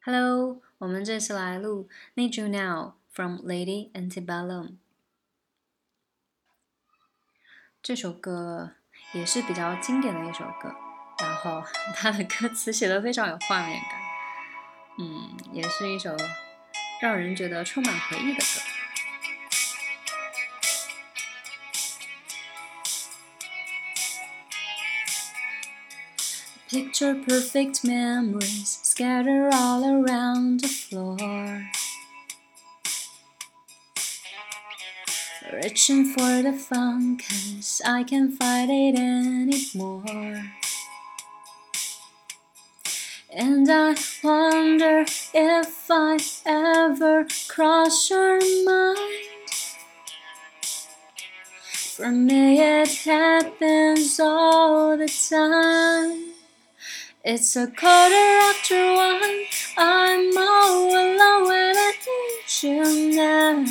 Hello，我们这次来录《Need You Now》from Lady Antebellum。这首歌也是比较经典的一首歌，然后它的歌词写的非常有画面感，嗯，也是一首让人觉得充满回忆的歌。Picture perfect memories scatter all around the floor. Reaching for the fun, cause I can't fight it anymore. And I wonder if I ever cross your mind. For me, it happens all the time. It's a quarter after one. I'm all alone when I need you now.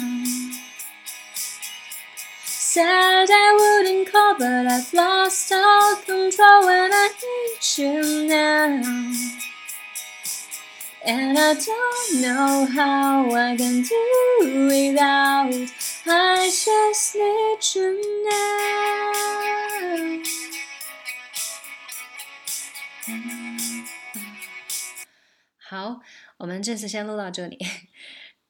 Said I wouldn't call, but I've lost all control when I need you now. And I don't know how I can do without. I just need you now. 好，我们这次先录到这里。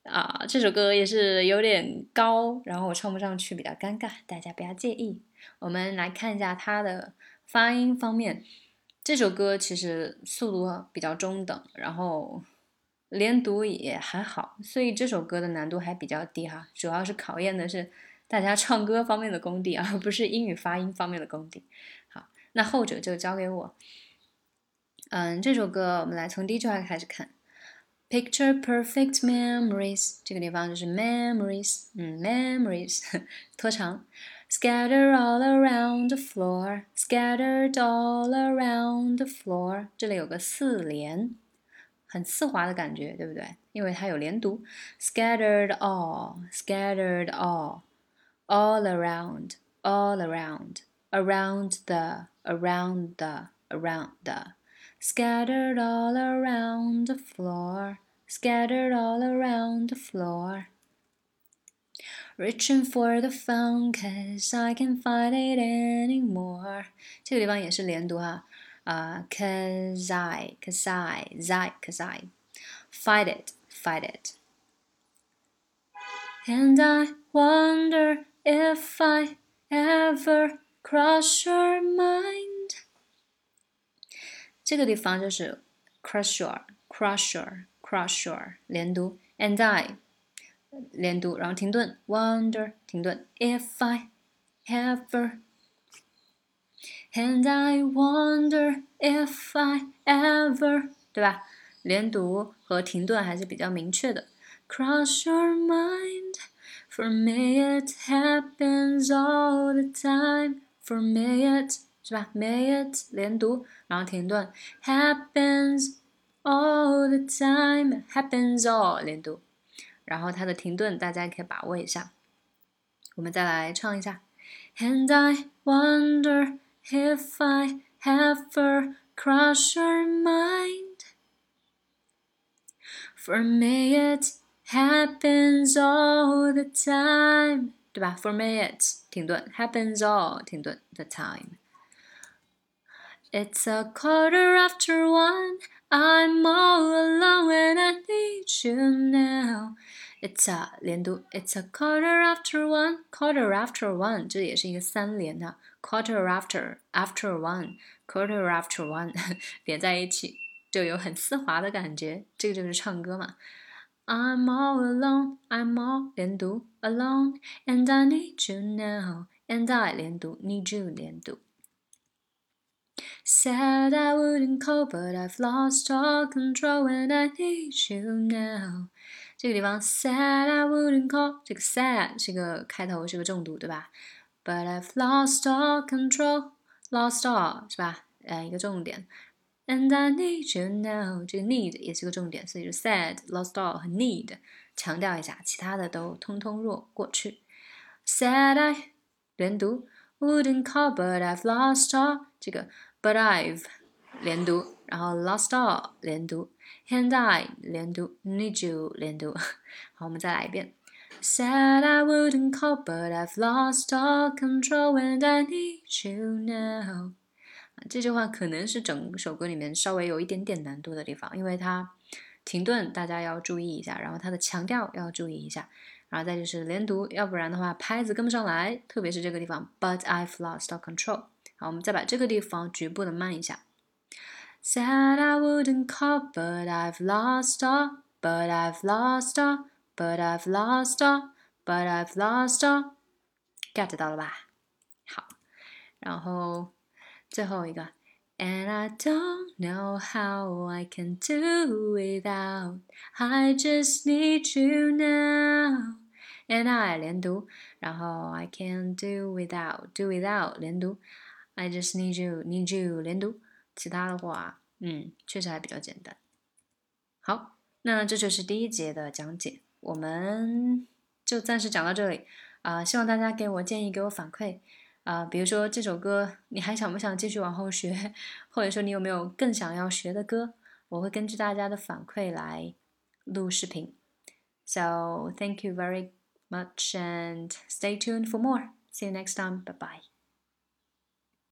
啊，这首歌也是有点高，然后我唱不上去，比较尴尬，大家不要介意。我们来看一下它的发音方面。这首歌其实速度比较中等，然后连读也还好，所以这首歌的难度还比较低哈。主要是考验的是大家唱歌方面的功底，而不是英语发音方面的功底。好，那后者就交给我。嗯，这首歌我们来从第一句话开始看。Picture perfect memories，这个地方就是 memories，嗯，memories 拖长。Scatter all around the floor，scattered all around the floor，这里有个四连，很丝滑的感觉，对不对？因为它有连读。Scattered all，scattered all，all around，all around，around the，around the，around the。 Scattered all around the floor, scattered all around the floor. Reaching for the phone, cause I can't find it anymore. 这个地方也是连读哈，啊、uh,，cause I, cause I, I, cause I, fight it, fight it. And I wonder if I ever cross your mind. 这个地方就是 crush your crush your crush your 连读，and I 连读，然后停顿，wonder 停顿，if I ever and I wonder if I ever 对吧？连读和停顿还是比较明确的。Cross your mind. For me it happens all the time. For me it 是吧？May it 连读，然后停顿，happens all the time，happens all 连读，然后它的停顿大家可以把握一下。我们再来唱一下，And I wonder if I ever cross your mind. For me it happens all the time，对吧？For me it 停顿，happens all 停顿，the time。 It's a quarter after one. I'm all alone and I need you now. It's a 连读，It's a quarter after one. Quarter after one，这也是一个三连的。Quarter after after one, quarter after one 连在一起，就有很丝滑的感觉。这个就是唱歌嘛。I'm all alone, I'm all 连读，alone, and I need you now, and I 连读，need you 连读。 Said I wouldn't call, but I've lost all control and I need you now。这个地方 said I wouldn't call，这个 said 是个开头是个重读，对吧？But I've lost all control，lost all 是吧？呃，一个重点。And I need you now，这个 need 也是个重点，所以就 said lost all 和 need 强调一下，其他的都通通若过去。Said I 连读 wouldn't call, but I've lost all 这个。 But I've 连读，然后 lost all 连读，and I 连读，need you 连读。好，我们再来一遍。Said I wouldn't call, but I've lost all control, and I need you now。这句话可能是整首歌里面稍微有一点点难度的地方，因为它停顿，大家要注意一下，然后它的强调要注意一下，然后再就是连读，要不然的话拍子跟不上来，特别是这个地方，But I've lost all control。好，我们再把这个地方局部的慢一下。Said I wouldn't call, but I've lost all, but I've lost all, but I've lost all, but I've lost all。get 到了吧？好，然后。最后一个，And I don't know how I can do without. I just need you now. And I 连读，然后 I can do without, do without 连读 ，I just need you, need you 连读。其他的话，嗯，确实还比较简单。好，那这就是第一节的讲解，我们就暂时讲到这里啊、希望大家给我建议，给我反馈。啊，比如说这首歌，你还想不想继续往后学？或者说你有没有更想要学的歌？我会根据大家的反馈来录视频。So thank you very much and stay tuned for more. See you next time. Bye bye.